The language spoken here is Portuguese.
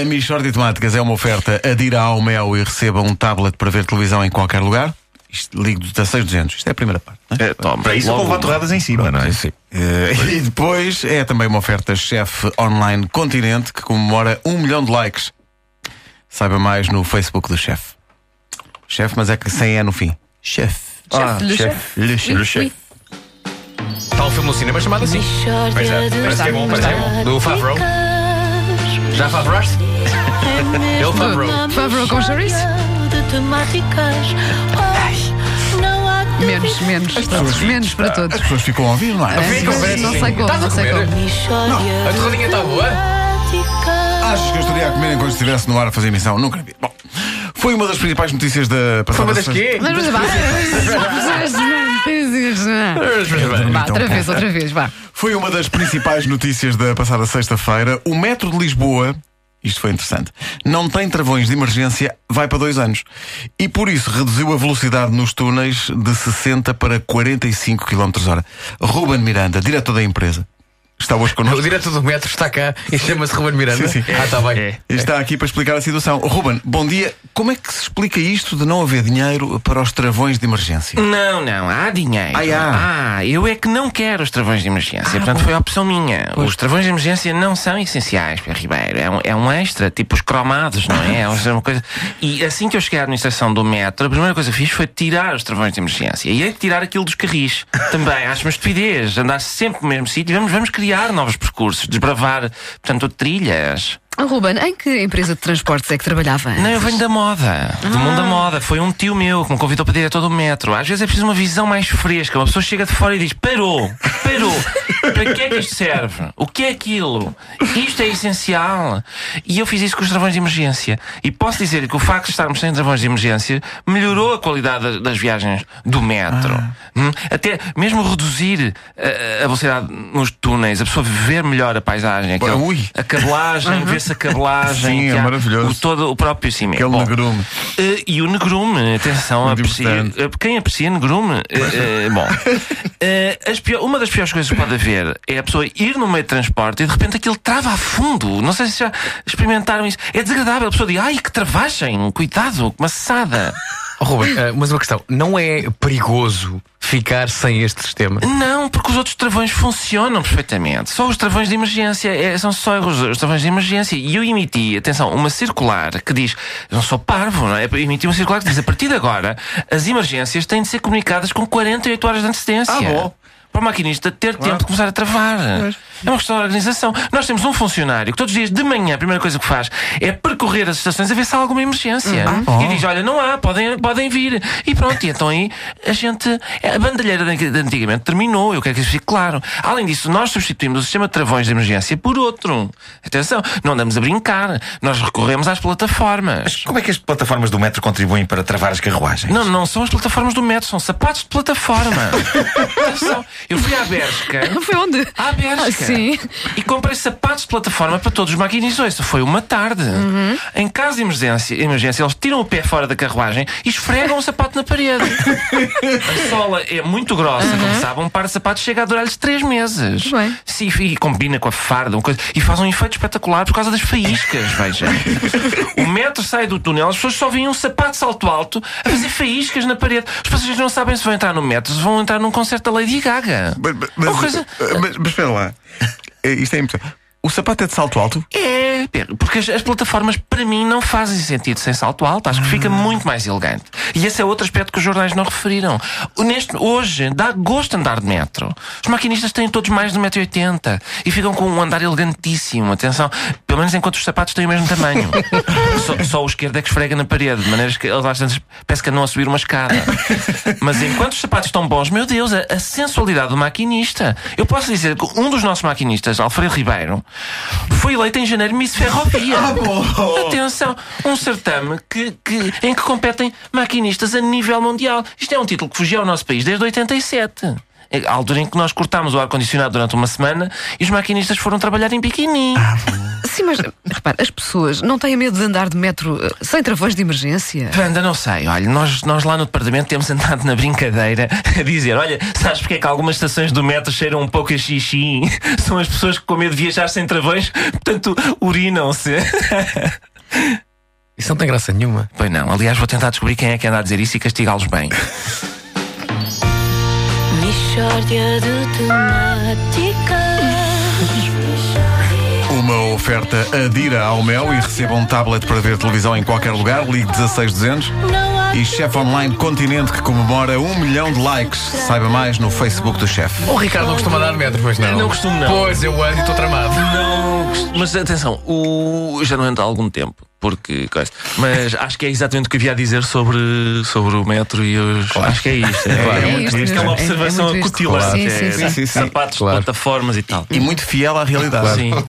A Michórdia de Temáticas é uma oferta. Adira ao Mel e receba um tablet para ver televisão em qualquer lugar. Isto, ligo dos 16200. Isto é a primeira parte. não é? É, toma, Para isso, com torradas em cima, não é? Eh, e depois é também uma oferta chefe online Continente que comemora um milhão de likes. Saiba mais no Facebook do chefe. Chefe, mas é que sem é no fim. Chefe. Ah. Le chef. Le chef. Está um filme no cinema chamado assim. Pois é, parece que é bom, parece que é bom. Do Favreau. Já Favreaste? Ele Favreau. Favreau com chouriço? Menos, menos. Menos para todos. As pessoas ficam a ouvir, não é? É, Ficam não sei como, Estás não sei como. A torradinha está boa? Achas que eu estaria a comer enquanto estivesse no ar a fazer emissão? Nunca vi. Bom, foi uma das principais notícias da Foi passada uma das quê? Mas, mas vá. Vá, outra vez, outra vez, vá. Foi uma das principais notícias da passada sexta-feira. O metro de Lisboa, isto foi interessante, não tem travões de emergência, vai para dois anos. E por isso reduziu a velocidade nos túneis de 60 para 45 km hora. Ruben Miranda, diretor da empresa, está hoje O connosco. diretor do metro está cá e chama-se Ruben Miranda. Sim, sim. Ah, está bem. E Está aqui para explicar a situação. Ruben, bom dia. Como é que se explica isto de não haver dinheiro para os travões de emergência? Não, não, há dinheiro. Ah, há. Ah, eu é que não quero os travões de emergência. Portanto, foi a opção minha. Os travões de emergência não são essenciais, Pedro Ribeiro. É um, é um extra, tipo os cromados, não é? É uma coisa. E assim que eu cheguei à administração do metro, a primeira coisa que fiz foi tirar os travões de emergência. E aí tirar aquilo dos carris. Também, acho uma estupidez. Andar sempre no mesmo sítio. Vamos, vamos criar novos percursos, desbravar, portanto, trilhas. Ah, Ruben, em que empresa de transportes é que trabalhava? Não, eu venho da moda, do mundo da moda. Foi um tio meu que me convidou para diretor do metro. Às vezes é preciso uma visão mais fresca. Uma pessoa chega de fora e diz: parou, parou. para que é que isto serve? O que é aquilo? Isto é essencial. E eu fiz isso com os travões de emergência. E posso dizer que o facto de estarmos sem travões de emergência melhorou a qualidade das, viagens do metro. Hum? Até mesmo reduzir a, a velocidade nos túneis, a pessoa ver melhor a paisagem. aquele- a cabelagem, ver-se a cabelagem. Sim, é há, maravilhoso. O, todo o próprio cimento. Aquele Bom, negrume. eh, e o negrume, atenção, aprecia, eh, quem aprecia negrume? eh, bom, as pior- uma das piores coisas que pode haver é a pessoa ir no meio de transporte e de repente aquilo trava a fundo. Não sei se já experimentaram isso. É desagradável. A pessoa diz: ai, que travagem, cuidado, que maçada. Oh, Ruben, ah, mas uma questão. Não é perigoso ficar sem este sistema? Não, porque os outros travões funcionam perfeitamente. Só os travões de emergência é- são só os, os travões de emergência. E eu emiti, atenção, uma circular que diz: eu não sou parvo, não é? Eu emiti uma circular que diz: a partir de agora, as emergências têm de ser comunicadas com 48 horas de antecedência. Ah, bom. Para o maquinista ter tempo de começar a travar. É uma questão de organização. Nós temos um funcionário que todos os dias de manhã a primeira coisa que faz é percorrer as estações a ver se há alguma emergência. bom. e diz: Olha, não há, podem, podem vir. E pronto, e então aí a gente. A bandalheira de de antigamente terminou, eu quero que isso fique claro. Além disso, nós substituímos o sistema de travões de emergência por outro. Atenção, não andamos a brincar. Nós recorremos às plataformas. Como é que as plataformas do metro contribuem para travar as carruagens? Não, não são as plataformas do metro, são sapatos de plataforma. Atenção, eu fui à Bershka. Foi onde? À Bershka. Sim. E comprei sapatos de plataforma para todos os maquinistas. Isso foi uma tarde. Uhum. Em caso de emergência, emergência, eles tiram o pé fora da carruagem e esfregam o sapato na parede. a sola é muito grossa, como sabem, um par de sapatos chega a durar-lhes três meses. Uhum. Bem. Sim, e combina com a farda uma coisa, e faz um efeito espetacular por causa das faíscas, veja. o metro sai do túnel, as pessoas só veem um sapato de salto alto a fazer faíscas na parede. Os passageiros não sabem se vão entrar no metro, se vão entrar num concerto da Lady Gaga. Mas, mas, Uma coisa- mas- mas espera lá. É, Isto é importante. O sapato é de salto alto? É, Pedro, porque as, as plataformas para mim não fazem sentido sem salto alto. Acho que fica muito mais elegante. E esse é outro aspecto que os jornais não referiram. Neste, hoje dá gosto andar de metro. Os maquinistas têm todos mais de 1,80m e ficam com um andar elegantíssimo. Atenção, pelo menos enquanto os sapatos têm o mesmo tamanho. só, só o esquerdo é que esfrega na parede, de maneiras que eles às vezes parece que andam a subir uma escada. Mas enquanto os sapatos estão bons, meu Deus, a, a sensualidade do maquinista. Eu posso dizer que um dos nossos maquinistas, Alfredo Ribeiro, foi eleito em janeiro Miss Ferrovia. Atenção, um certame que, que- em que competem maquinistas a nível mundial. Isto é um título que fugia ao nosso país desde 87. A altura em que nós cortámos o ar-condicionado durante uma semana e os maquinistas foram trabalhar em biquíni. Sim, mas repara, as pessoas não têm medo de andar de metro eh, sem travões de emergência. Anda, não sei. Olha, nós, nós lá no departamento temos andado na brincadeira a dizer: olha, sabes porque é que algumas estações do metro cheiram um pouco a xixi? São as pessoas que, com medo de viajar sem travões, portanto, urinam-se. Isso não tem graça nenhuma. Pois não, aliás, vou tentar descobrir quem é que anda a dizer isso e castigá-los bem. Mishória de temáticas. Uma oferta adira ao Mel e receba um tablet para ver televisão em qualquer lugar. Ligue 16200. Não há E chefe online Continente que comemora um milhão de likes. Saiba mais no Facebook do chefe. O Ricardo não costuma dar metro, pois não? Não costumo, não. Pois, eu ando e estou tramado. Não, mas atenção, o... já não ando há algum tempo. Porque, coisa. Mas acho que é exatamente o que havia a dizer sobre, sobre o metro e os. Acho que é isto. É, Claro. é, É muito isto isto. É uma É- é observação isto. acutilante. Claro. é. Sapatos, Claro. plataformas e tal. E muito fiel à realidade. Sim.